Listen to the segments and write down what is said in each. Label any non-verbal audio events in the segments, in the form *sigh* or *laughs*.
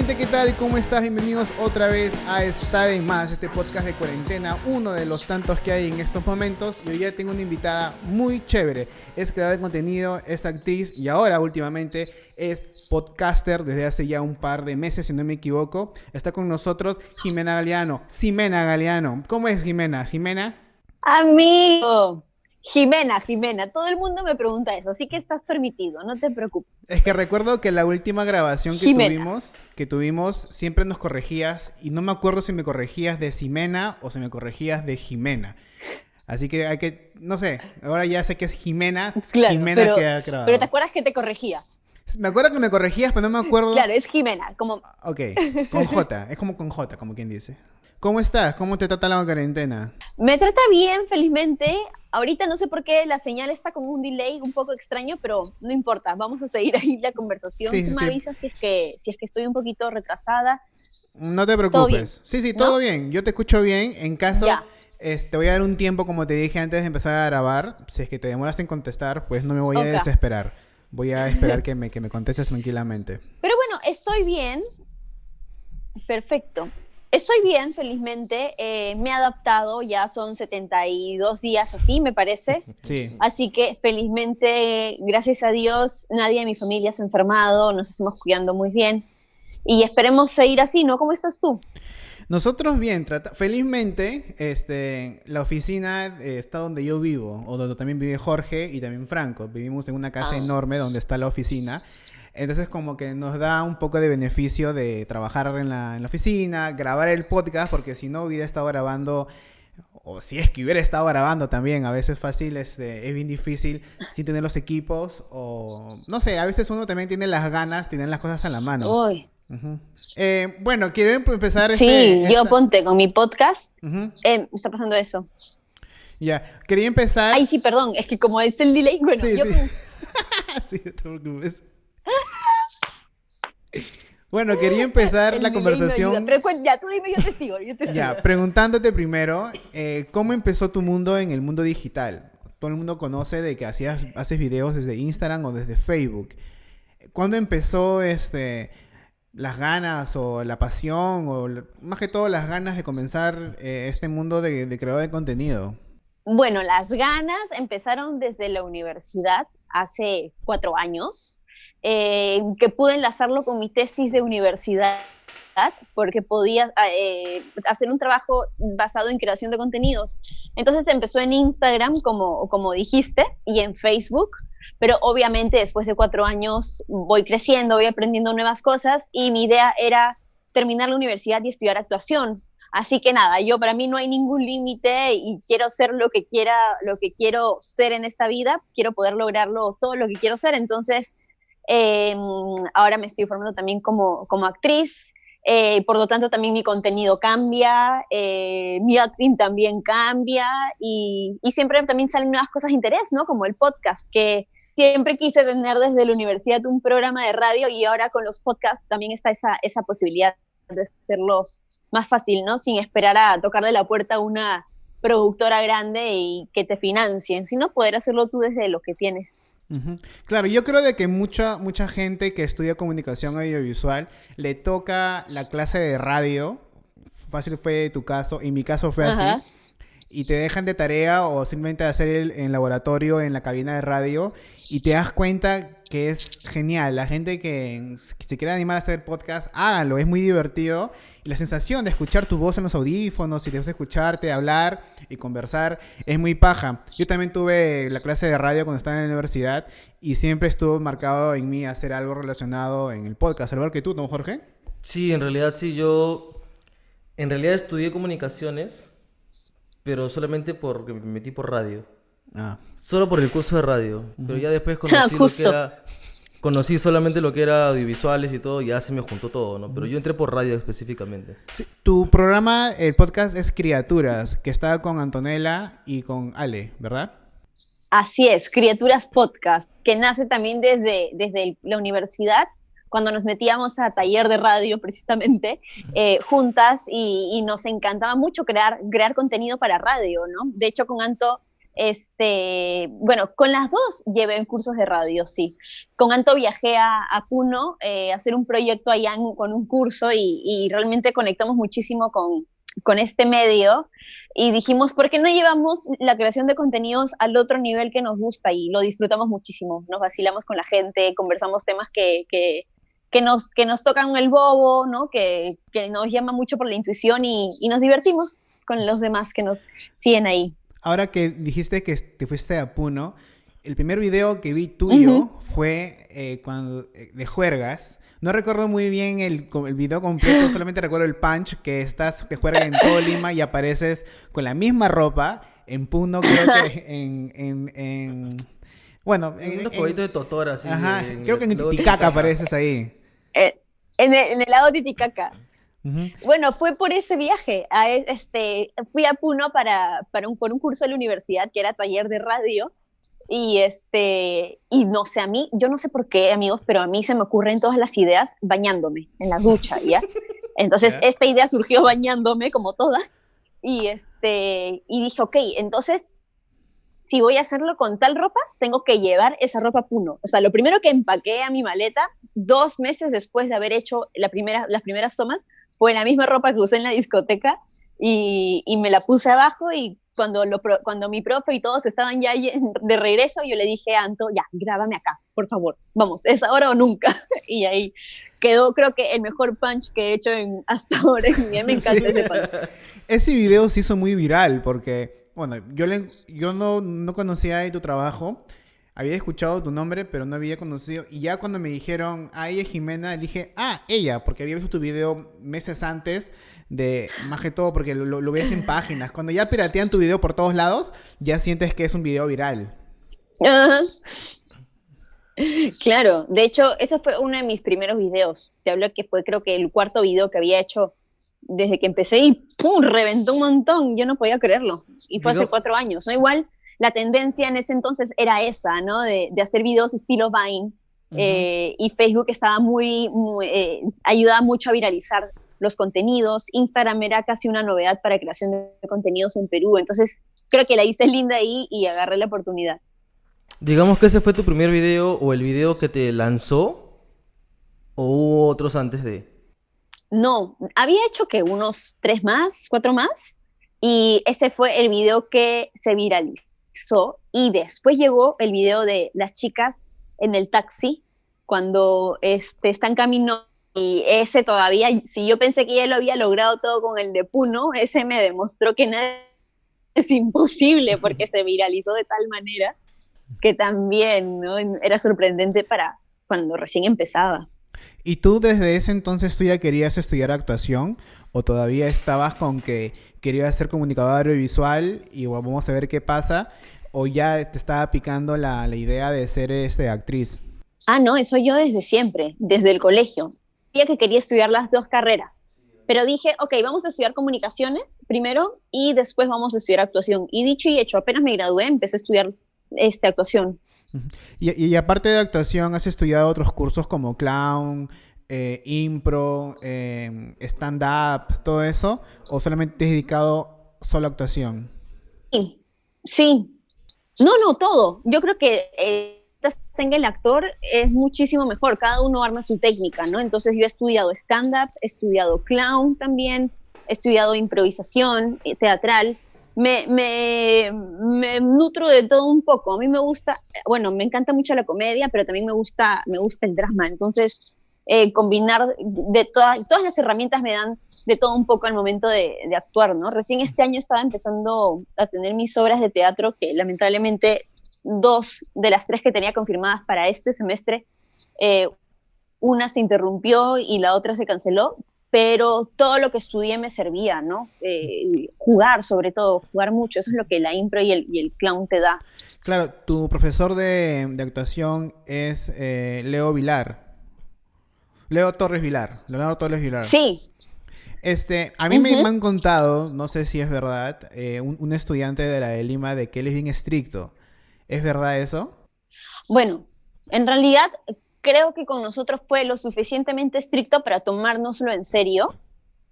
gente, ¿qué tal? ¿Cómo estás? Bienvenidos otra vez a Esta de Más, este podcast de cuarentena, uno de los tantos que hay en estos momentos. Y hoy ya tengo una invitada muy chévere. Es creadora de contenido, es actriz y ahora últimamente es podcaster desde hace ya un par de meses, si no me equivoco. Está con nosotros Jimena Galeano. Ximena Galeano. ¿Cómo es Jimena? ¿Jimena? Amigo. Jimena, Jimena, todo el mundo me pregunta eso, así que estás permitido, no te preocupes. Es que recuerdo que la última grabación que tuvimos, que tuvimos, siempre nos corregías y no me acuerdo si me corregías de Ximena o si me corregías de Jimena. Así que hay que, no sé, ahora ya sé que es Jimena, Jimena pero, que ha grabado. Pero te acuerdas que te corregía. Me acuerdo que me corregías, pero no me acuerdo. Claro, es Jimena, como. Ok, con J, es como con J, como quien dice. ¿Cómo estás? ¿Cómo te trata la cuarentena? Me trata bien, felizmente. Ahorita no sé por qué la señal está con un delay un poco extraño, pero no importa, vamos a seguir ahí la conversación. Tú me avisas si es, que, si es que estoy un poquito retrasada. No te preocupes. Sí, sí, todo bien. Yo te escucho bien. En caso, te voy a dar un tiempo, como te dije antes de empezar a grabar. Si es que te demoras en contestar, pues no me voy a desesperar. Voy a esperar que me, que me contestes tranquilamente. Pero bueno, estoy bien. Perfecto. Estoy bien, felizmente. Eh, me he adaptado, ya son 72 días así, me parece. *laughs* Sí. Así que felizmente, gracias a Dios, nadie de mi familia se ha enfermado, nos estamos cuidando muy bien. Y esperemos seguir así, ¿no? ¿Cómo estás tú? Nosotros bien, felizmente, este, la oficina eh, está donde yo vivo, o donde también vive Jorge y también Franco. Vivimos en una casa ah. enorme donde está la oficina. Entonces como que nos da un poco de beneficio de trabajar en la, en la oficina, grabar el podcast, porque si no hubiera estado grabando, o si es que hubiera estado grabando también, a veces fácil, este, es bien difícil sin tener los equipos, o no sé, a veces uno también tiene las ganas, tiene las cosas a la mano. Uy. Eh, bueno, quiero em-, empezar. Sí, este, yo ponte con mi podcast. Eh, está pasando eso. Ya, quería empezar. Ay, sí, perdón, es que como es el delay, bueno, sí, yo. Sí. *laughs* sí, te preocupes. Bueno, quería empezar *laughs* la conversación. Pero ya, tú dime, yo te sigo. Ya, preguntándote primero, eh, ¿cómo empezó tu mundo en el mundo digital? Todo el mundo conoce de que hacías, haces videos desde Instagram o desde Facebook. ¿Cuándo empezó este, las ganas o la pasión o más que todo las ganas de comenzar eh, este mundo de, de creador de contenido? Bueno, las ganas empezaron desde la universidad hace cuatro años. Eh, que pude enlazarlo con mi tesis de universidad porque podía eh, hacer un trabajo basado en creación de contenidos. Entonces empezó en Instagram, como, como dijiste, y en Facebook, pero obviamente después de cuatro años voy creciendo, voy aprendiendo nuevas cosas y mi idea era terminar la universidad y estudiar actuación. Así que nada, yo para mí no hay ningún límite y quiero ser lo que quiera, lo que quiero ser en esta vida, quiero poder lograrlo todo lo que quiero ser, entonces eh, ahora me estoy formando también como, como actriz. Eh, por lo tanto, también mi contenido cambia, eh, mi acting también cambia y, y, siempre también salen nuevas cosas de interés, ¿no? Como el podcast, que siempre quise tener desde la universidad un programa de radio y ahora con los podcasts también está esa, esa posibilidad de hacerlo más fácil, ¿no? Sin esperar a tocarle la puerta a una productora grande y que te financien, sino poder hacerlo tú desde lo que tienes. Claro, yo creo de que mucha, mucha gente que estudia comunicación audiovisual le toca la clase de radio. Fácil fue tu caso, en mi caso fue así. Y te dejan de tarea o simplemente hacer el, en laboratorio en la cabina de radio y te das cuenta que es genial. La gente que, se quiere animar a hacer podcast, háganlo, es muy divertido. Y la sensación de escuchar tu voz en los audífonos y de escucharte hablar y conversar es muy paja. Yo también tuve la clase de radio cuando estaba en la universidad y siempre estuvo marcado en mí hacer algo relacionado en el podcast, al igual que tú, ¿no, Jorge? Sí, en realidad sí, yo en realidad estudié comunicaciones, pero solamente porque me metí por radio. Ah. Solo por el curso de radio. Pero ya después conocí *laughs* lo que era. Conocí solamente lo que era audiovisuales y todo, ya se me juntó todo, ¿no? Pero yo entré por radio específicamente. tu programa, el podcast es Criaturas, que está con Antonella y con Ale, ¿verdad? Así es, Criaturas Podcast, que nace también desde, desde la universidad, cuando nos metíamos a taller de radio precisamente, eh, juntas, y, y, nos encantaba mucho crear, crear contenido para radio, ¿no? De hecho, con Anto Este, bueno, con las dos llevé cursos de radio, sí. Con Anto viajé a, Puno eh, a hacer un proyecto allá con un curso y, y realmente conectamos muchísimo con, con este medio y dijimos, ¿por qué no llevamos la creación de contenidos al otro nivel que nos gusta? Y lo disfrutamos muchísimo, nos vacilamos con la gente, conversamos temas que, que, que nos, que nos tocan el bobo, ¿no? que, que nos llama mucho por la intuición y, y, nos divertimos con los demás que nos siguen ahí. Ahora que dijiste que te fuiste a Puno, el primer video que vi tuyo fue eh, cuando, eh, de juergas no recuerdo muy bien el, el video completo, *gasps* solamente recuerdo el punch que estás, que juegas en todo Lima y apareces con la misma ropa en Puno, creo que *laughs* en, en, en bueno, en, un de Totora, así. Ajá, creo que en Titicaca apareces ahí. Eh, en, el, en el lado Titicaca. Bueno, fue por ese viaje. A, este, fui a Puno para, para un, por un curso de la universidad que era taller de radio y este, y no sé, a mí, yo no sé por qué, amigos, pero a mí se me ocurren todas las ideas bañándome en la ducha, ¿ya? *laughs* Entonces, esta idea surgió bañándome, como toda, y este, y dije, ok, entonces, si voy a hacerlo con tal ropa, tengo que llevar esa ropa Puno. O sea, lo primero que empaqué a mi maleta, dos meses después de haber hecho la primera, las primeras tomas, fue la misma ropa que usé en la discoteca, y, y me la puse abajo y cuando, lo, cuando mi profe y todos estaban ya de regreso, yo le dije a Anto, ya, grábame acá, por favor, vamos, es ahora o nunca. *laughs* Y ahí quedó, creo que el mejor punch que he hecho en, hasta ahora. Y me encanta ese punch. Ese video se hizo muy viral porque, bueno, yo, le, yo no, no conocía de tu trabajo. Había escuchado tu nombre, pero no había conocido. Y ya cuando me dijeron, ah, ella es Jimena, dije, ah, ella, porque había visto tu video meses antes de más que todo porque lo, lo, ves en páginas. Cuando ya piratean tu video por todos lados, ya sientes que es un video viral. Claro, de hecho, ese fue uno de mis primeros videos. Te hablo que fue creo que el cuarto video que había hecho desde que empecé y ¡pum! reventó un montón. Yo no podía creerlo. Y fue hace cuatro años, ¿no? Igual la tendencia en ese entonces era esa, ¿no? De, de hacer videos estilo Vine. Eh, y Facebook estaba muy, muy eh, ayudaba mucho a viralizar los contenidos. Instagram era casi una novedad para creación de contenidos en Perú. Entonces, creo que la hice linda ahí y agarré la oportunidad. Digamos que ese fue tu primer video o el video que te lanzó o hubo otros antes de... No, había hecho que unos tres más, cuatro más, y ese fue el video que se viralizó. Y después llegó el video de las chicas en el taxi cuando este, están camino y ese todavía, si yo pensé que ya lo había logrado todo con el de Puno, ese me demostró que nada *laughs* es imposible porque se viralizó de tal manera que también ¿no? era sorprendente para cuando recién empezaba. ¿Y tú desde ese entonces tú ya querías estudiar actuación o todavía estabas con que querías ser comunicador audiovisual y vamos a ver qué pasa o ya te estaba picando la, la idea de ser este, actriz? Ah, no, eso yo desde siempre, desde el colegio que quería estudiar las dos carreras, pero dije, ok, vamos a estudiar comunicaciones primero y después vamos a estudiar actuación. Y dicho y hecho, apenas me gradué, empecé a estudiar este, actuación. Y, aparte de actuación, ¿has estudiado otros cursos como clown, eh, impro, eh, stand-up, todo eso? ¿O solamente te has dedicado solo a actuación? Sí, sí. No, no, todo. Yo creo que... Eh, el actor es muchísimo mejor, cada uno arma su técnica, ¿no? Entonces yo he estudiado stand-up, he estudiado clown también, he estudiado improvisación eh, teatral, me, me, me, nutro de todo un poco, a mí me gusta, bueno, me encanta mucho la comedia, pero también me gusta, me gusta el drama, entonces eh, combinar de todas todas las herramientas me dan de todo un poco al momento de, actuar, ¿no? Recién este año estaba empezando a tener mis obras de teatro que lamentablemente dos de las tres que tenía confirmadas para este semestre, eh, una se interrumpió y la otra se canceló, pero todo lo que estudié me servía, ¿no? Eh, jugar, sobre todo, jugar mucho, eso es lo que la impro y el, clown te da. Claro, tu profesor de, actuación es eh, Leo Vilar. Leo Torres Vilar. Leonardo Torres Vilar. Sí. Este, a mí me, han contado, no sé si es verdad, un, un, estudiante de la de Lima de que él es bien estricto. ¿Es verdad eso? Bueno, en realidad creo que con nosotros fue lo suficientemente estricto para tomárnoslo en serio,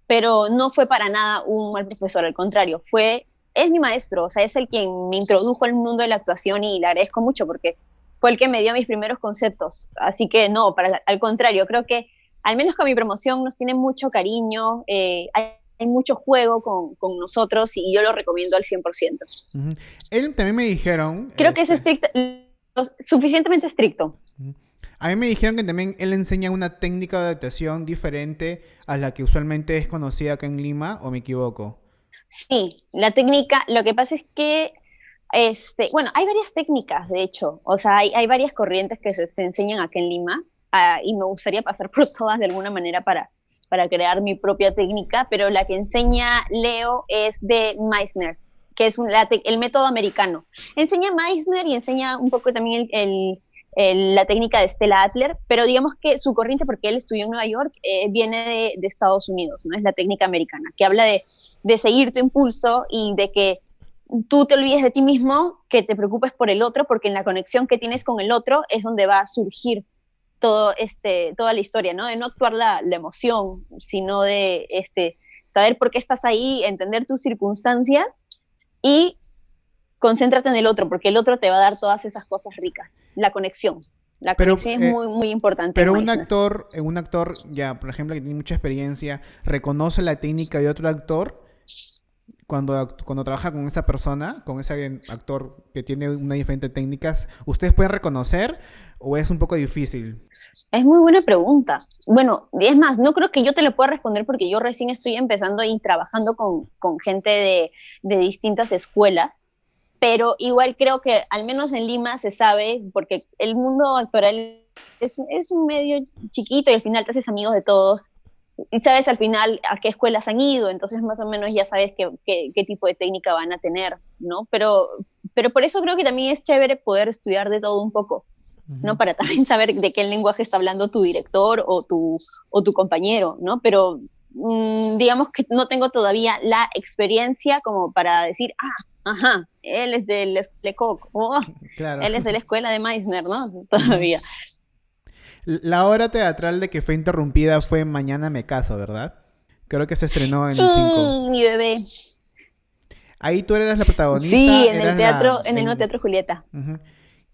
pero no fue para nada un mal profesor, al contrario, fue es mi maestro, o sea, es el quien me introdujo al mundo de la actuación y le agradezco mucho porque fue el que me dio mis primeros conceptos. Así que no, para, al contrario, creo que al menos con mi promoción nos tiene mucho cariño, eh, hay, mucho juego con, con, nosotros y yo lo recomiendo al 100%. Él también me dijeron... Creo que es este estricto, suficientemente estricto. A mí me dijeron que también él enseña una técnica de adaptación diferente a la que usualmente es conocida acá en Lima, ¿o me equivoco? Sí, la técnica, lo que pasa es que, este, bueno, hay varias técnicas, de hecho, o sea, hay, varias corrientes que se, enseñan acá en Lima ah, y me gustaría pasar por *laughs* todas de alguna manera para, para crear mi propia técnica, pero la que enseña Leo es de Meissner, que es un, el método americano. Enseña Meissner y enseña un poco también el la técnica de Stella Adler, pero digamos que su corriente, porque él estudió en Nueva York, eh, viene de, Estados Unidos, ¿no? Es la técnica americana, que habla de, seguir tu impulso y de que tú te olvides de ti mismo, que te preocupes por el otro, porque en la conexión que tienes con el otro es donde va a surgir todo este, toda la historia, ¿no? De no actuar la, la emoción, sino de este, saber por qué estás ahí, entender tus circunstancias y concéntrate en el otro, porque el otro te va a dar todas esas cosas ricas. La conexión. La conexión es eh, muy, muy importante. Pero un actor, un actor, ya, por ejemplo, que tiene mucha experiencia, reconoce la técnica de otro actor cuando, cuando trabaja con esa persona, con ese actor que tiene una diferente técnicas, ¿ustedes pueden reconocer o es un poco difícil? Es muy buena pregunta. Bueno, es más, no creo que yo te lo pueda responder porque yo recién estoy empezando y trabajando con, con gente de, de distintas escuelas pero igual creo que al menos en Lima se sabe, porque el mundo actoral es, es un medio chiquito y al final te haces amigos de todos y sabes al final a qué escuelas han ido, entonces más o menos ya sabes qué, qué, tipo de técnica van a tener, ¿no? Pero, pero por eso creo que también es chévere poder estudiar de todo un poco, ¿no? Para también saber de qué lenguaje está hablando tu director o tu, o tu compañero, ¿no? Pero mm, digamos que no tengo todavía la experiencia como para decir, ah, Ajá, él es del Lecoq, oh, él es de la escuela de Meissner, ¿no? Todavía. La obra teatral de que fue interrumpida fue Mañana me caso, ¿verdad? Creo que se estrenó en sí, el 5. mi bebé. Ahí tú eras la protagonista. Sí, en el teatro, en el nuevo teatro Julieta.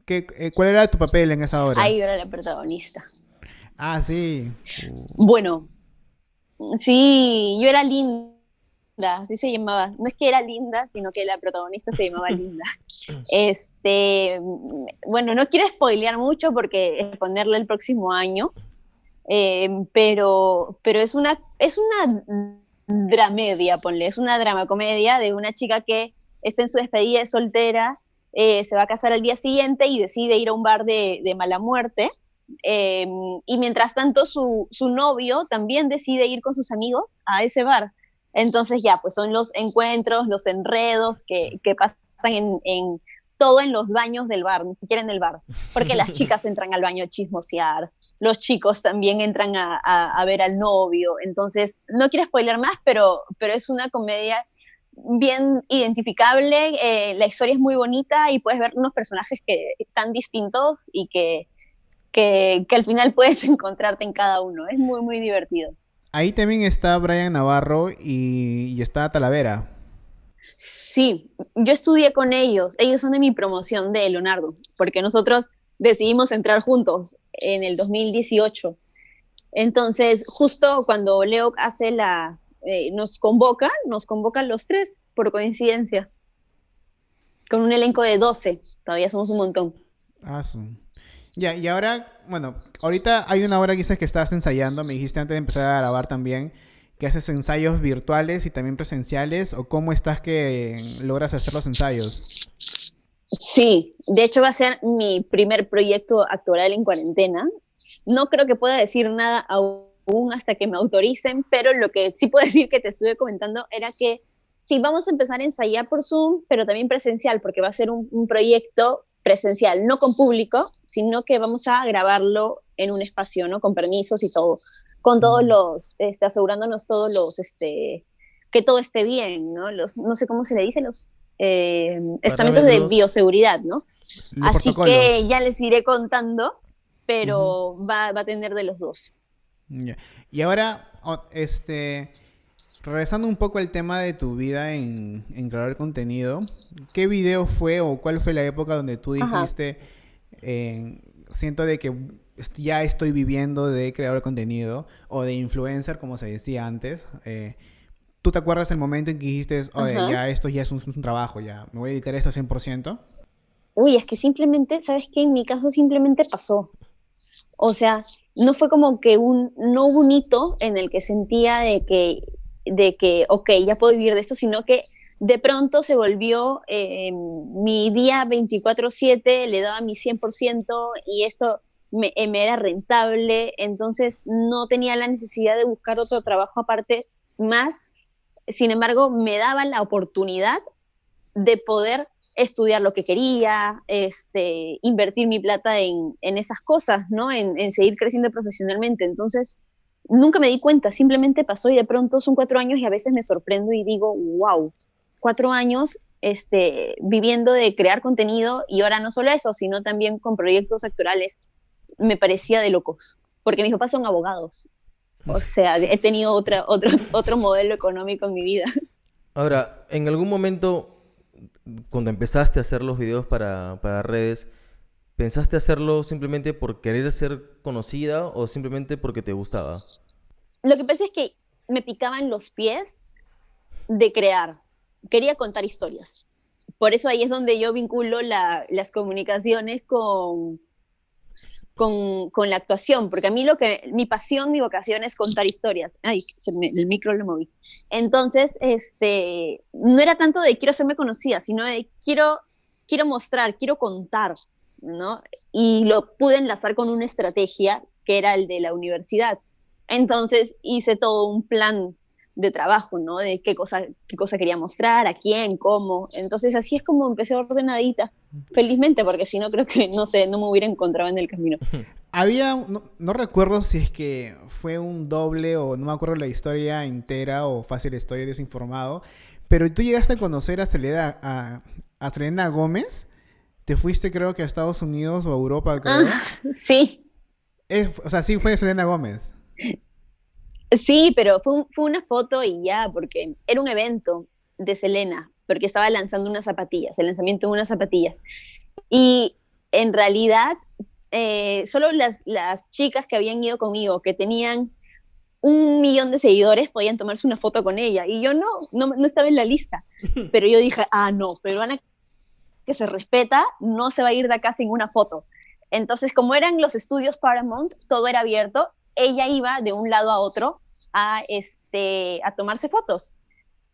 ¿Qué, eh, ¿Cuál era tu papel en esa obra? Ahí yo era la protagonista. Ah, sí. Bueno, sí, yo era linda así se llamaba. No es que era linda, sino que la protagonista se llamaba *laughs* Linda. Este, bueno, no quiero spoilear mucho porque es ponerle el próximo año, eh, pero, pero es una, es una dramedia, ponle, es una drama comedia de una chica que está en su despedida de soltera, eh, se va a casar al día siguiente y decide ir a un bar de, mala muerte. Eh, y mientras tanto su, su novio también decide ir con sus amigos a ese bar. Entonces ya, pues son los encuentros, los enredos que, que pasan en, en, todo en los baños del bar, ni siquiera en el bar, porque las *laughs* chicas entran al baño a chismosear, los chicos también entran a, a, ver al novio, entonces no quiero spoiler más, pero, pero es una comedia bien identificable, eh, la historia es muy bonita y puedes ver unos personajes que están distintos y que, que, que al final puedes *laughs* encontrarte en cada uno, es muy, muy divertido. Ahí también está Brian Navarro y, está Talavera. Sí, yo estudié con ellos. Ellos son de mi promoción de Leonardo, porque nosotros decidimos entrar juntos en el 2018. Entonces, justo cuando Leo hace la, eh, nos convoca, nos convocan los tres, por coincidencia, con un elenco de 12. Todavía somos un montón. Ah, ya, y ahora, bueno, ahorita hay una hora quizás que estás ensayando, me dijiste antes de empezar a grabar también, que haces ensayos virtuales y también presenciales, o cómo estás que logras hacer los ensayos. Sí, de hecho va a ser mi primer proyecto actoral en cuarentena. No creo que pueda decir nada aún hasta que me autoricen, pero lo que sí puedo *laughs* decir que te estuve comentando era que sí, vamos a empezar a ensayar por Zoom, pero también presencial, porque va a ser un, un proyecto presencial, no con público, sino que vamos a grabarlo en un espacio, ¿no? Con permisos y todo, con todos los, este, asegurándonos todos los, este, que todo esté bien, ¿no? Los, no sé cómo se le dice, los eh, estamentos de bioseguridad, ¿no? Así que ya les iré contando, pero va, va, a tener de los dos. Y ahora, este, regresando un poco al tema de tu vida en, en crear contenido, ¿qué video fue o cuál fue la época donde tú dijiste, siento de que ya estoy viviendo de creador de contenido o de influencer, como se decía antes? Eh, ¿Tú te acuerdas el momento en que dijiste, oye, ya esto ya es un, trabajo, ya me voy a dedicar a esto 100%? Uy, es que simplemente, ¿sabes qué? En mi caso simplemente pasó. O sea, no fue como que un, no hubo un hito en el que sentía de que de que, ok, ya puedo vivir de esto, sino que de pronto se volvió eh, mi día 24/7, le daba mi 100% y esto eh, me, era rentable, entonces no tenía la necesidad de buscar otro trabajo aparte más, sin embargo, me daba la oportunidad de poder estudiar lo que quería, este, invertir mi plata en, esas cosas, ¿no? En, en, seguir creciendo profesionalmente. Entonces, nunca me di cuenta, simplemente pasó y de pronto son cuatro años y a veces me sorprendo y digo, wow, cuatro años este, viviendo de crear contenido y ahora no solo eso, sino también con proyectos actorales, me parecía de locos, porque mis papás son abogados. O sea, he tenido otra, otro, otro modelo económico en mi vida. Ahora, en algún momento, cuando empezaste a hacer los videos para, para redes, ¿Pensaste hacerlo simplemente por querer ser conocida o simplemente porque te gustaba? Lo que pasa es que me picaban los pies de crear. Quería contar historias. Por eso ahí es donde yo vinculo las comunicaciones con, con, la actuación, porque a mí lo que, mi pasión, mi vocación es contar historias. Ay, el micro lo moví. Entonces, este, no era tanto de quiero hacerme conocida, sino de quiero, quiero mostrar, quiero contar. ¿No? Y lo pude enlazar con una estrategia que era el de la universidad. Entonces hice todo un plan de trabajo, ¿no? De qué cosa, qué cosa quería mostrar, a quién, cómo. Entonces así es como empecé ordenadita, felizmente, porque si no creo que, no sé, no me hubiera encontrado en el camino. Había, no, recuerdo si es que fue un doble o no me acuerdo la historia entera o fácil estoy desinformado, pero tú llegaste a conocer a Selena, a, a Selena Gómez te fuiste creo que a Estados Unidos o a Europa, creo. Ah, *laughs* sí. o sea, sí fue Selena Gómez. Sí, pero fue, fue una foto y ya, porque era un evento de Selena, porque estaba lanzando unas zapatillas, el lanzamiento de unas zapatillas. Y en realidad, eh, solo las, las chicas que habían ido conmigo, que tenían un millón de seguidores, podían tomarse una foto con ella. Y yo no, no, no estaba en la lista. *laughs* Pero yo dije, ah, no, peruana que se respeta, no se va a ir de acá sin una foto. Entonces, como eran los estudios Paramount, todo era abierto, ella iba de un lado a otro a, este, a tomarse fotos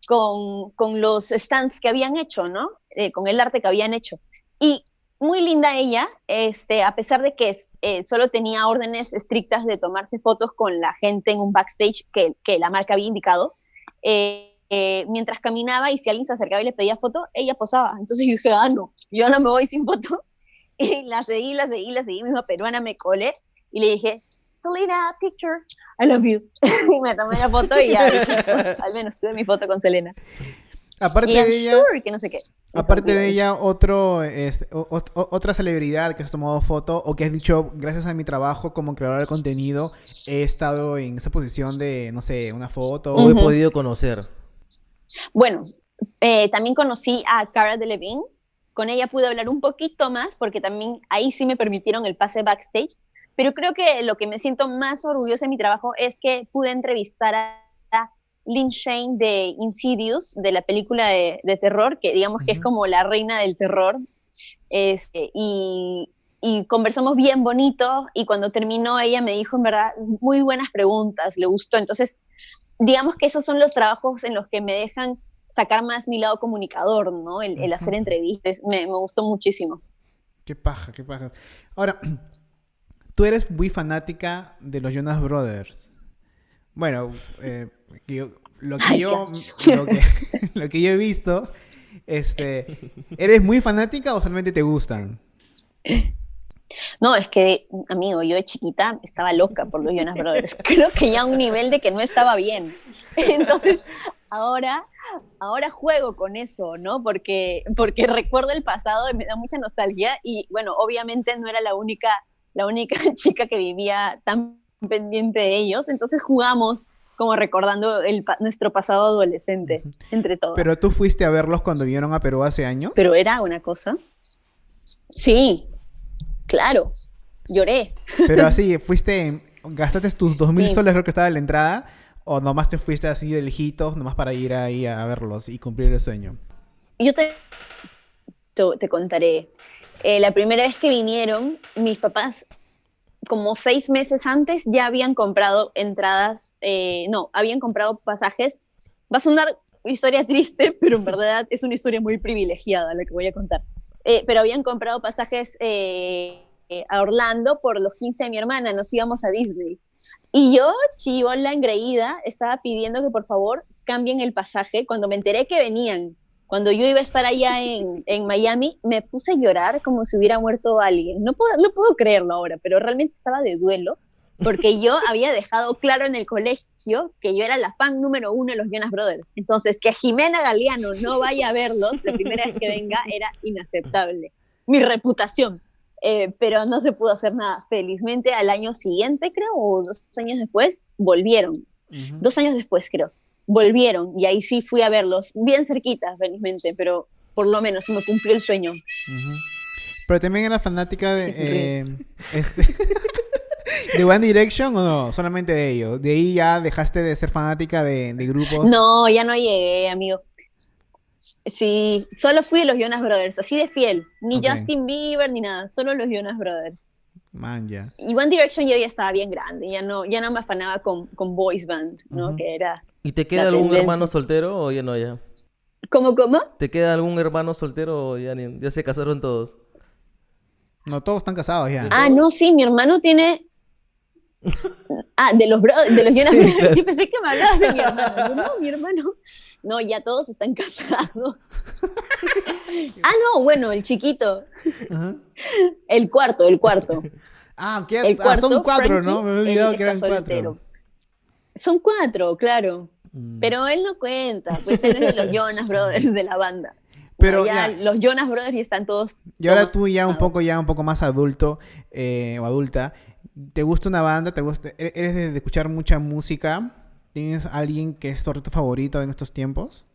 con, con los stands que habían hecho, ¿no? Eh, con el arte que habían hecho. Y muy linda ella, este, a pesar de que eh, solo tenía órdenes estrictas de tomarse fotos con la gente en un backstage que, que la marca había indicado, eh, eh, mientras caminaba y si alguien se acercaba y le pedía foto, ella posaba. Entonces yo dije, ah, no, yo no me voy sin foto. *laughs* Y la seguí, la seguí, la seguí, misma peruana me colé y le dije, Selena, picture, I love you. *laughs* y me tomé la foto y ya, al menos tuve mi foto con Selena. Aparte de ella, que no sé qué. Aparte de ella, otro, este, otra celebridad que has tomado foto o que has dicho, gracias a mi trabajo como creador de contenido, he estado en esa posición de, no sé, una foto. O he podido conocer. Bueno, eh, también conocí a Cara Delevingne. Con ella pude hablar un poquito más porque también ahí sí me permitieron el pase backstage. Pero creo que lo que me siento más orgullosa de mi trabajo es que pude entrevistar a Lynn Shane de Insidious, de la película de, terror, que digamos que es como la reina del terror. Este, y, y conversamos bien bonito y cuando terminó ella me dijo en verdad muy buenas preguntas, le gustó. Entonces digamos que esos son los trabajos en los que me dejan sacar más mi lado comunicador, ¿no? El, hacer entrevistas, me, gustó muchísimo. Qué paja, qué paja. Ahora, *clears throat* tú eres muy fanática de los Jonas Brothers. Bueno, eh, lo, que yo, *laughs* lo, que, yo he visto, este, ¿eres muy fanática o solamente te gustan? *laughs* No, es que, amigo, yo de chiquita estaba loca por los Jonas Brothers. *laughs* Creo que ya a un nivel de que no estaba bien. *laughs* Entonces, ahora, ahora juego con eso, ¿no? Porque, porque recuerdo el pasado y me da mucha nostalgia. Y bueno, obviamente no era la única, la única *laughs* chica que vivía tan pendiente de ellos. Entonces jugamos como recordando el, nuestro pasado adolescente, entre todos. Pero tú fuiste a verlos cuando vinieron a Perú hace años. Pero era una cosa. Sí, claro, lloré. Pero así, fuiste, gastaste tus dos mil soles, creo que estaba en la entrada, o nomás te fuiste así de lejitos, nomás para ir ahí a verlos y cumplir el sueño. Yo te, te, contaré. Eh, la primera vez que vinieron, mis papás como seis meses antes ya habían comprado entradas, eh, no, habían comprado pasajes. Va a sonar historia triste, pero en verdad es una historia muy privilegiada la que voy a contar. Eh, pero habían comprado pasajes eh, a Orlando por los 15 de mi hermana, nos íbamos a Disney. Y yo, chivola engreída, estaba pidiendo que por favor cambien el pasaje cuando me enteré que venían cuando yo iba a estar allá en, en, Miami, me puse a llorar como si hubiera muerto alguien. No puedo, no puedo creerlo ahora, pero realmente estaba de duelo, porque yo había dejado claro en el colegio que yo era la fan número uno de los Jonas Brothers. Entonces, que Jimena Galeano no vaya a verlos la primera vez que venga era inaceptable. Mi reputación. Eh, pero no se pudo hacer nada. Felizmente al año siguiente, creo, o dos años después, volvieron. Dos años después, creo volvieron y ahí sí fui a verlos, bien cerquitas, felizmente, pero por lo menos se me cumplió el sueño. Pero también era fanática de, *laughs* eh, este, *laughs* *laughs* de One Direction o no, solamente de ellos. De ahí ya dejaste de ser fanática de, grupos. No, ya no llegué, amigo. Sí, solo fui de los Jonas Brothers, así de fiel. Ni Justin Bieber ni nada, solo los Jonas Brothers. Man, ya. Y One Direction yo ya estaba bien grande, ya no, ya no me afanaba con, con boys band, ¿no? Que era ¿Y te queda algún hermano soltero o ya no ya? ¿Cómo, cómo? ¿Te queda algún hermano soltero o ya, ya se casaron todos? No, todos están casados ya. Ah, no, sí, mi hermano tiene... Ah, de los de los *laughs* Jonas Yo pensé que me hablabas de mi hermano. No, mi hermano... No, ya todos están casados. *laughs* ah, no, bueno, el chiquito. El cuarto, el cuarto. Ah, ¿qué? El ah, son cuatro, ¿no? Me he olvidado que eran cuatro. Son cuatro, claro. Mm. Pero él no cuenta, pues él es de los *laughs* Jonas Brothers de la banda. Pero ya, los Jonas Brothers y están todos. Y ahora tú ya un poco, ya un poco más adulto eh, o adulta, ¿te gusta una banda? ¿Te gusta, e-, ¿Eres de, escuchar mucha música? ¿Tienes alguien que es tu reto favorito en estos tiempos?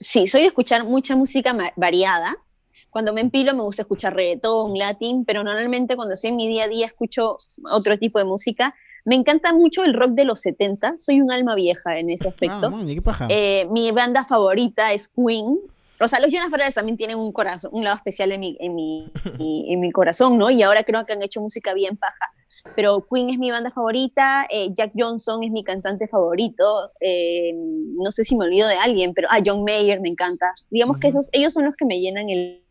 Sí, soy de escuchar mucha música variada. Cuando me empilo me gusta escuchar reggaetón, latín, pero normalmente cuando estoy en mi día a día escucho otro tipo de música. Me encanta mucho el rock de los 70, soy un alma vieja en ese ah, aspecto. Eh, mi banda favorita es Queen. O sea, los Jonas Brothers también tienen un corazón, un lado especial en mi, en mi, *laughs* en mi corazón, ¿no? Y ahora creo que han hecho música bien paja. Pero Queen es mi banda favorita, eh, Jack Johnson es mi cantante favorito, eh, no sé si me olvido de alguien, pero ah, John Mayer me encanta. Digamos que esos, ellos son los que me llenan el...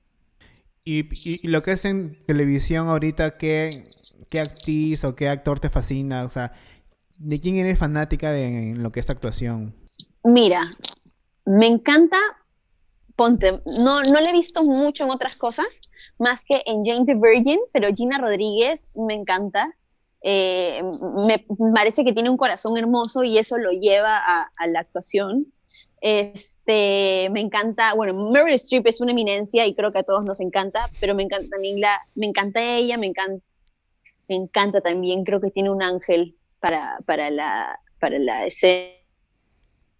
Y, y, y lo que es en televisión ahorita, ¿qué, qué actriz o qué actor te fascina? O sea, ¿de quién eres fanática de, en lo que es actuación? Mira, me encanta, ponte, no, no le he visto mucho en otras cosas, más que en Jane the Virgin, pero Gina Rodríguez me encanta. Eh, me parece que tiene un corazón hermoso y eso lo lleva a, la actuación. Este, me encanta, bueno, Meryl Streep es una eminencia y creo que a todos nos encanta, pero me encanta también la, me encanta ella, me encanta me encanta también, creo que tiene un ángel para, para, la, para la escena,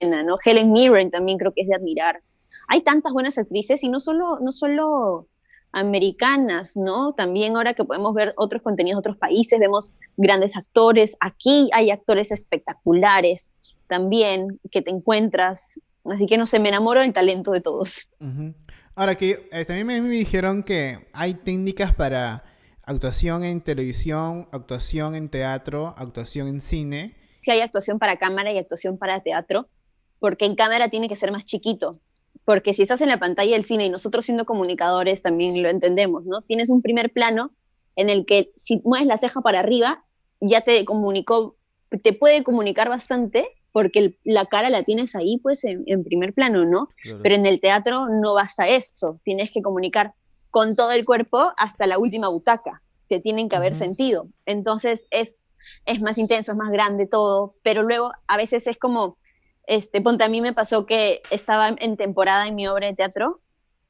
¿no? Helen Mirren también creo que es de admirar. Hay tantas buenas actrices y no solo, no solo americanas, ¿no? También ahora que podemos ver otros contenidos de otros países, vemos grandes actores. Aquí hay actores espectaculares también que te encuentras. Así que no sé, me enamoro del talento de todos. Ahora que eh, también me dijeron que hay técnicas para actuación en televisión, actuación en teatro, actuación en cine. Sí hay actuación para cámara y actuación para teatro, porque en cámara tiene que ser más chiquito, porque si estás en la pantalla del cine y nosotros siendo comunicadores también lo entendemos, ¿no? Tienes un primer plano en el que si mueves la ceja para arriba, ya te comunicó, te puede comunicar bastante porque la cara la tienes ahí pues en, primer plano, ¿no? Pero en el teatro no basta eso, tienes que comunicar con todo el cuerpo hasta la última butaca. que tienen que haber sentido. Entonces es, es más intenso, es más grande todo, pero luego a veces es como, este, ponte, a mí me pasó que estaba en temporada en mi obra de teatro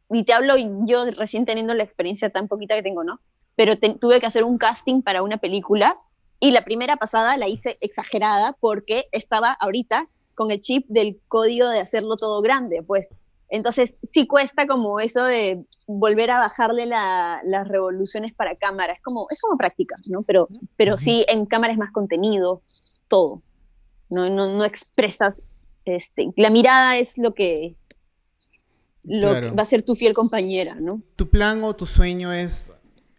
y te hablo yo recién teniendo la experiencia tan poquita que tengo, ¿no? Pero tuve que hacer un casting para una película Y la primera pasada la hice exagerada porque estaba ahorita con el chip del código de hacerlo todo grande, pues. Entonces sí cuesta como eso de volver a bajarle las revoluciones para cámara. Es como, es como práctica, ¿no? Pero, pero sí en cámara es más contenido, todo. No, no, no expresas, este, la mirada es lo que, lo va a ser tu fiel compañera, ¿no? ¿Tu plan o tu sueño es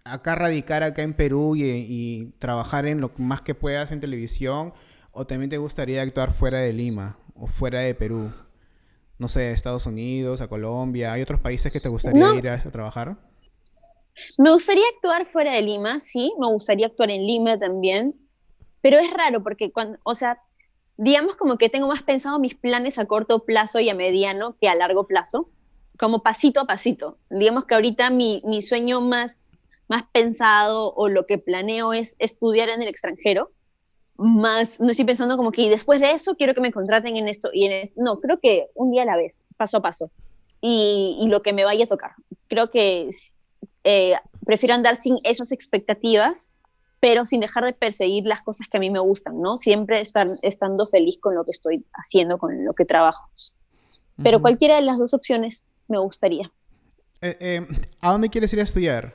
acá radicar acá en Perú y, trabajar en lo más que puedas en televisión? ¿O también te gustaría actuar fuera de Lima o fuera de Perú? No sé, a Estados Unidos, a Colombia. ¿Hay otros países que te gustaría ir a, trabajar? Me gustaría actuar fuera de Lima, sí. Me gustaría actuar en Lima también. Pero es raro porque cuando, o sea, digamos como que tengo más pensado mis planes a corto plazo y a mediano que a largo plazo como pasito a pasito. Digamos que ahorita mi, mi sueño más, más pensado o lo que planeo es estudiar en el extranjero. Más, no estoy pensando como que después de eso quiero que me contraten en esto y en No, creo que un día a la vez, paso a paso. Y, y lo que me vaya a tocar. Creo que eh, prefiero andar sin esas expectativas, pero sin dejar de perseguir las cosas que a mí me gustan, ¿no? Siempre estar estando feliz con lo que estoy haciendo, con lo que trabajo. Pero cualquiera de las dos opciones me gustaría. Eh, eh, ¿A dónde quieres ir a estudiar?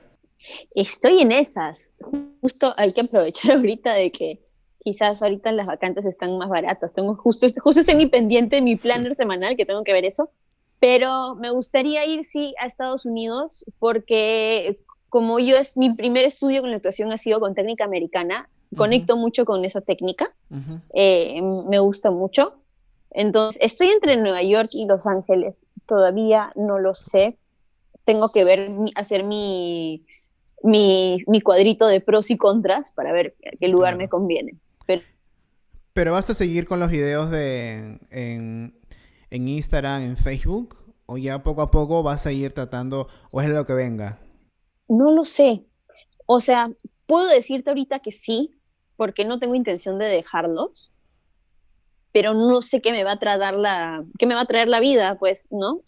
Estoy en esas. Justo hay que aprovechar *laughs* ahorita de que quizás ahorita las vacantes están más baratas. Tengo justo, justo este mi pendiente, mi planner semanal, que tengo que ver eso. Pero me gustaría ir, sí, a Estados Unidos, porque como yo es mi primer estudio con la actuación ha sido con técnica americana, conecto mucho con esa técnica, eh, me gusta mucho. Entonces, estoy entre Nueva York y Los Ángeles, todavía no lo sé. Tengo que ver, hacer mi, mi, cuadrito de pros y contras para ver qué lugar me conviene. Pero, Pero vas a seguir con los videos de, en, en Instagram, en Facebook, o ya poco a poco vas a ir tratando, o es lo que venga. No lo sé. O sea, puedo decirte ahorita que sí, porque no tengo intención de dejarlos, pero no sé qué me va a traer la, qué me va a traer la vida, pues, ¿no?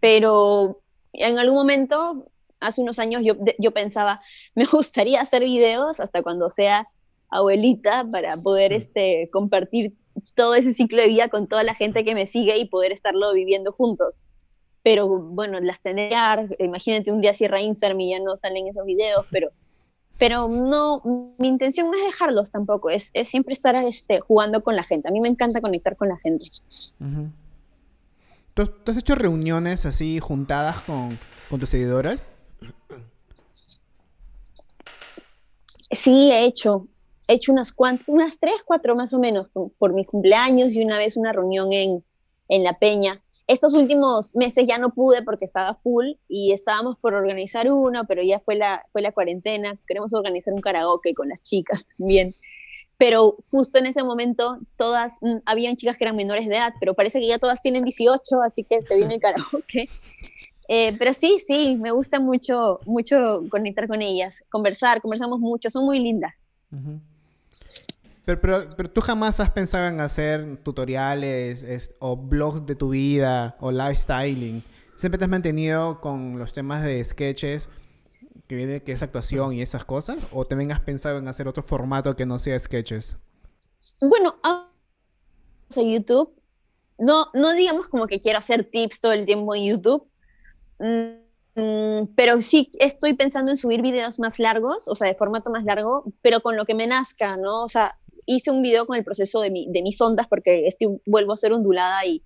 Pero en algún momento, hace unos años, yo, yo pensaba, *laughs* me gustaría hacer videos hasta cuando sea abuelita para poder este, compartir todo ese ciclo de vida con toda la gente que me sigue y poder estarlo viviendo juntos. Pero bueno, las tendría, imagínate un día cierra Instagram y ya no salen esos videos, *laughs* pero pero no, mi intención no es dejarlos tampoco, es, es siempre estar este, jugando con la gente. A mí me encanta conectar con la gente. ¿Tú, has hecho reuniones así juntadas con, con tus seguidoras? Sí, he hecho. He hecho unas cuantas, unas tres, cuatro más o menos por, por mi cumpleaños y una vez una reunión en, en La Peña. Estos últimos meses ya no pude porque estaba full y estábamos por organizar uno, pero ya fue la, fue la cuarentena. Queremos organizar un karaoke con las chicas también. Pero justo en ese momento todas, mm, habían chicas que eran menores de edad, pero parece que ya todas tienen 18, así que se viene el karaoke. *laughs* Eh, pero sí, sí, me gusta mucho, mucho conectar con ellas, conversar, conversamos mucho, son muy lindas. Pero, pero, tú jamás has pensado en hacer tutoriales o blogs de tu vida o lifestyling. Siempre te has mantenido con los temas de sketches, que viene que es actuación y esas cosas, o también has pensado en hacer otro formato que no sea sketches. Bueno, a YouTube, no, no digamos como que quiero hacer tips todo el tiempo en YouTube, mm, pero sí estoy pensando en subir videos más largos, o sea, de formato más largo, pero con lo que me nazca, ¿no? O sea, hice un video con el proceso de, mi, de mis ondas porque estoy, vuelvo a ser ondulada y,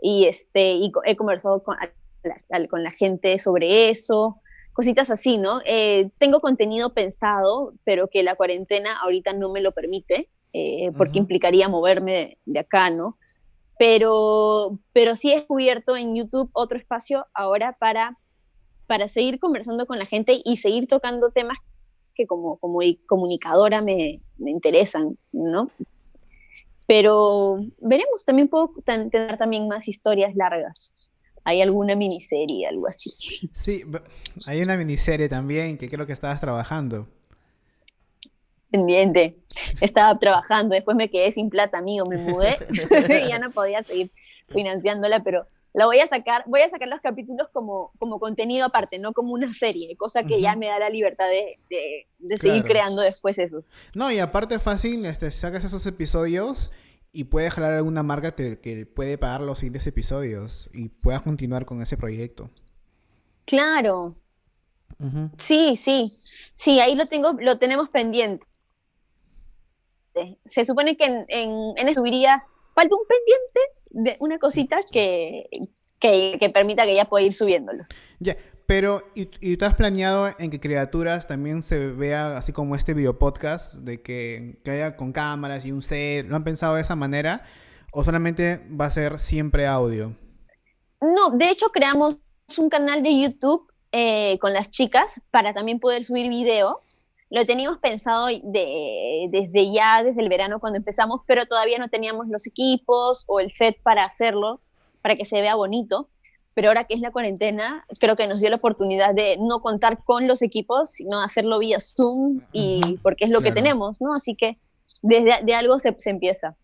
y, este, y he conversado con la, con la gente sobre eso, cositas así, ¿no? Eh, tengo contenido pensado, pero que la cuarentena ahorita no me lo permite, eh, porque implicaría moverme de acá, ¿no? Pero, pero sí he descubierto en YouTube otro espacio ahora para, para seguir conversando con la gente y seguir tocando temas que como, como comunicadora me, me interesan, ¿no? Pero veremos, también puedo tener también más historias largas. ¿Hay alguna miniserie, algo así? Sí, hay una miniserie también que creo que estabas trabajando. Pendiente. Estaba trabajando, después me quedé sin plata, amigo, me mudé y *laughs* *laughs* ya no podía seguir financiándola, pero, la voy a sacar, voy a sacar los capítulos como, como contenido aparte, no como una serie, cosa que ya me da la libertad de, de, seguir creando después eso. No, y aparte fácil, este, sacas esos episodios y puedes jalar alguna marca que, puede pagar los siguientes episodios y puedas continuar con ese proyecto. Claro. Sí, sí. Sí, ahí lo tengo, lo tenemos pendiente. Se supone que en, en, en subiría, falta un pendiente de una cosita que, que, permita que ella pueda ir subiéndolo. Ya, pero ¿y, ¿y, tú has planeado en que Criaturas también se vea así como este video podcast, de que, que haya con cámaras y un set? ¿Lo han pensado de esa manera? ¿O solamente va a ser siempre audio? No, de hecho creamos un canal de YouTube eh, con las chicas para también poder subir video lo teníamos pensado de, desde ya, desde el verano cuando empezamos, pero todavía no teníamos los equipos o el set para hacerlo, para que se vea bonito. Pero ahora que es la cuarentena, creo que nos dio la oportunidad de no contar con los equipos, sino hacerlo vía Zoom, y porque es lo que tenemos, ¿no? Así que desde de algo se, se empieza.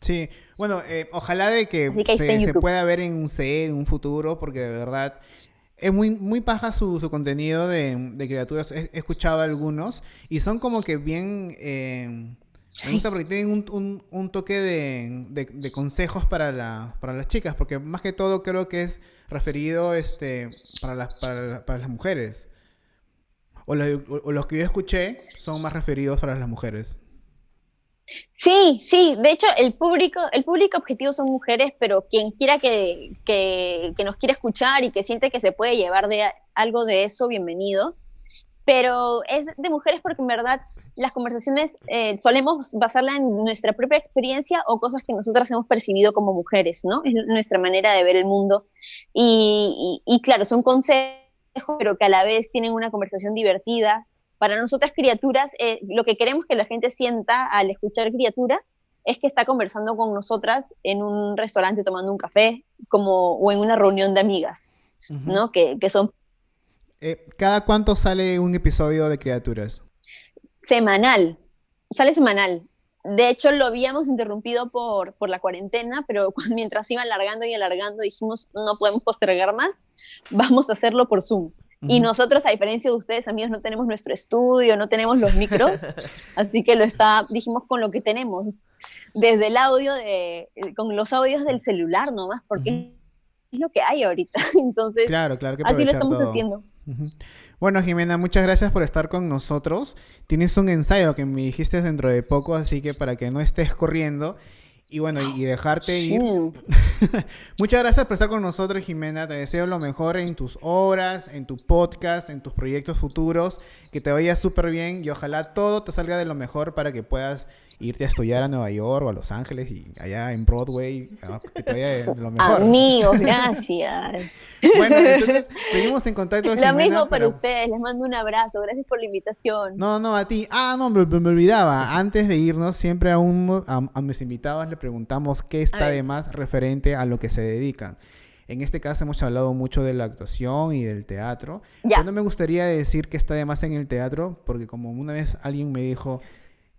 Sí, bueno, eh, ojalá de que, se, se, pueda ver en un set en un futuro, porque de verdad es muy, muy paja su, su contenido de, criaturas. He, escuchado algunos y son como que bien... Eh, me gusta porque tienen un, un, toque de, de, consejos para, la, para las chicas, porque más que todo creo que es referido este, para, las, para, para las mujeres. O, o los que yo escuché son más referidos para las mujeres. Sí, sí, de hecho el público, el público objetivo son mujeres, pero quien quiera que, que, nos quiera escuchar y que siente que se puede llevar de algo de eso, bienvenido. Pero es de mujeres porque en verdad las conversaciones eh, solemos basarla en nuestra propia experiencia o cosas que nosotras hemos percibido como mujeres, ¿no? Es nuestra manera de ver el mundo. Y, y, y claro, son consejos, pero que a la vez tienen una conversación divertida, para nosotras criaturas, eh, lo que queremos que la gente sienta al escuchar criaturas es que está conversando con nosotras en un restaurante tomando un café como, o en una reunión de amigas, ¿no? Que, son... Eh, ¿Cada cuánto sale un episodio de criaturas? Semanal, sale semanal. De hecho, lo habíamos interrumpido por, por la cuarentena, pero *laughs* mientras iba alargando y alargando dijimos, no podemos postergar más, vamos a hacerlo por Zoom. Y nosotros, a diferencia de ustedes, amigos, no tenemos nuestro estudio, no tenemos los micros, *laughs* así que lo está, dijimos con lo que tenemos, desde el audio, de, con los audios del celular nomás, porque es lo que hay ahorita. *laughs* Entonces, claro, claro que así lo estamos haciendo. Bueno, Jimena, muchas gracias por estar con nosotros. Tienes un ensayo que me dijiste dentro de poco, así que para que no estés corriendo y bueno, y dejarte ir. *laughs* Muchas gracias por estar con nosotros, Jimena. Te deseo lo mejor en tus obras, en tu podcast, en tus proyectos futuros. Que te vaya súper bien y ojalá todo te salga de lo mejor para que puedas irte a estudiar a Nueva York o a Los Ángeles y allá en Broadway, que te vaya de lo mejor. Amigos, *laughs* gracias. bueno, entonces seguimos en contacto. Lo mismo para ustedes, les mando un abrazo, gracias por la invitación. No, no, a ti. Ah, no, me, olvidaba. Antes de irnos, siempre a, uno, a, mis invitados le preguntamos qué está de más referente a lo que se dedican. En este caso hemos hablado mucho de la actuación y del teatro. Ya. no me gustaría decir que está de más en el teatro, porque como una vez alguien me dijo,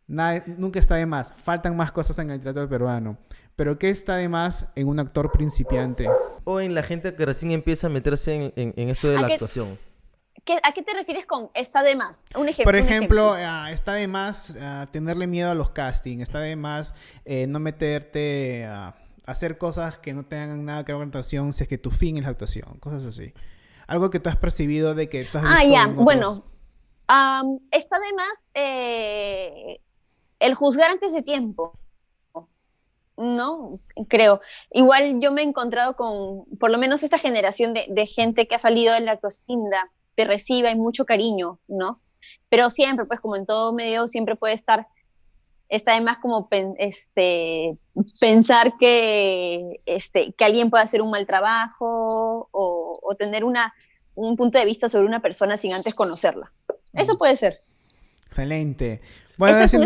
nunca está de más. Faltan más cosas en el teatro peruano. Pero ¿qué está de más en un actor principiante? O en la gente que recién empieza a meterse en, esto de la actuación. ¿A qué te refieres con está de más? Un ejemplo. Por ejemplo, ah, está de más ah, tenerle miedo a los castings, está de más eh, no meterte a hacer cosas que no tengan nada que ver con la actuación si es que tu fin es la actuación, cosas así. Algo que tú has percibido de que tú has Ah, ya, bueno. está de más eh, el juzgar antes de tiempo. ¿no? Creo. Igual yo me he encontrado con, por lo menos esta generación de, gente que ha salido de la autoestima, te recibe, hay mucho cariño, ¿no? Pero siempre, pues como en todo medio, siempre puede estar, está además como este, pensar que, este, que alguien puede hacer un mal trabajo o, o tener una, un punto de vista sobre una persona sin antes conocerla. Eso puede ser. Excelente. Bueno, ¿Eso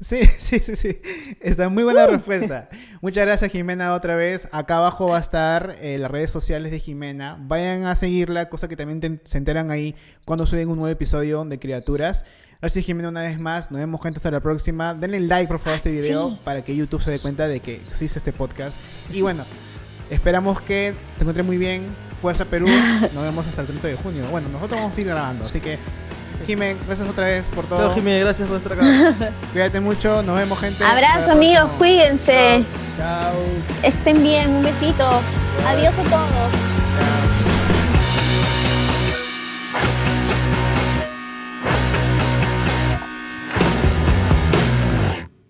Sí, *laughs* sí, sí, sí. Está muy buena respuesta. Muchas gracias, Jimena, otra vez. Acá abajo va a estar eh, las redes sociales de Jimena. Vayan a seguirla, cosa que también se enteran ahí cuando suben un nuevo episodio de Criaturas. Gracias, Jimena, una vez más. Nos vemos, gente, hasta la próxima. Denle like, por favor, a este video para que YouTube se dé cuenta de que existe este podcast. Y bueno, Esperamos que se encuentre muy bien. Fuerza Perú. *laughs* Nos vemos hasta el 30 de junio. Bueno, nosotros vamos a ir grabando, así que Jimé, gracias otra vez por todo. Chao, Jimé, gracias por estar acá. *laughs* Cuídate mucho, nos vemos, gente. Abrazo, amigos, cuídense. Chao. Estén bien, un besito. Adiós a todos.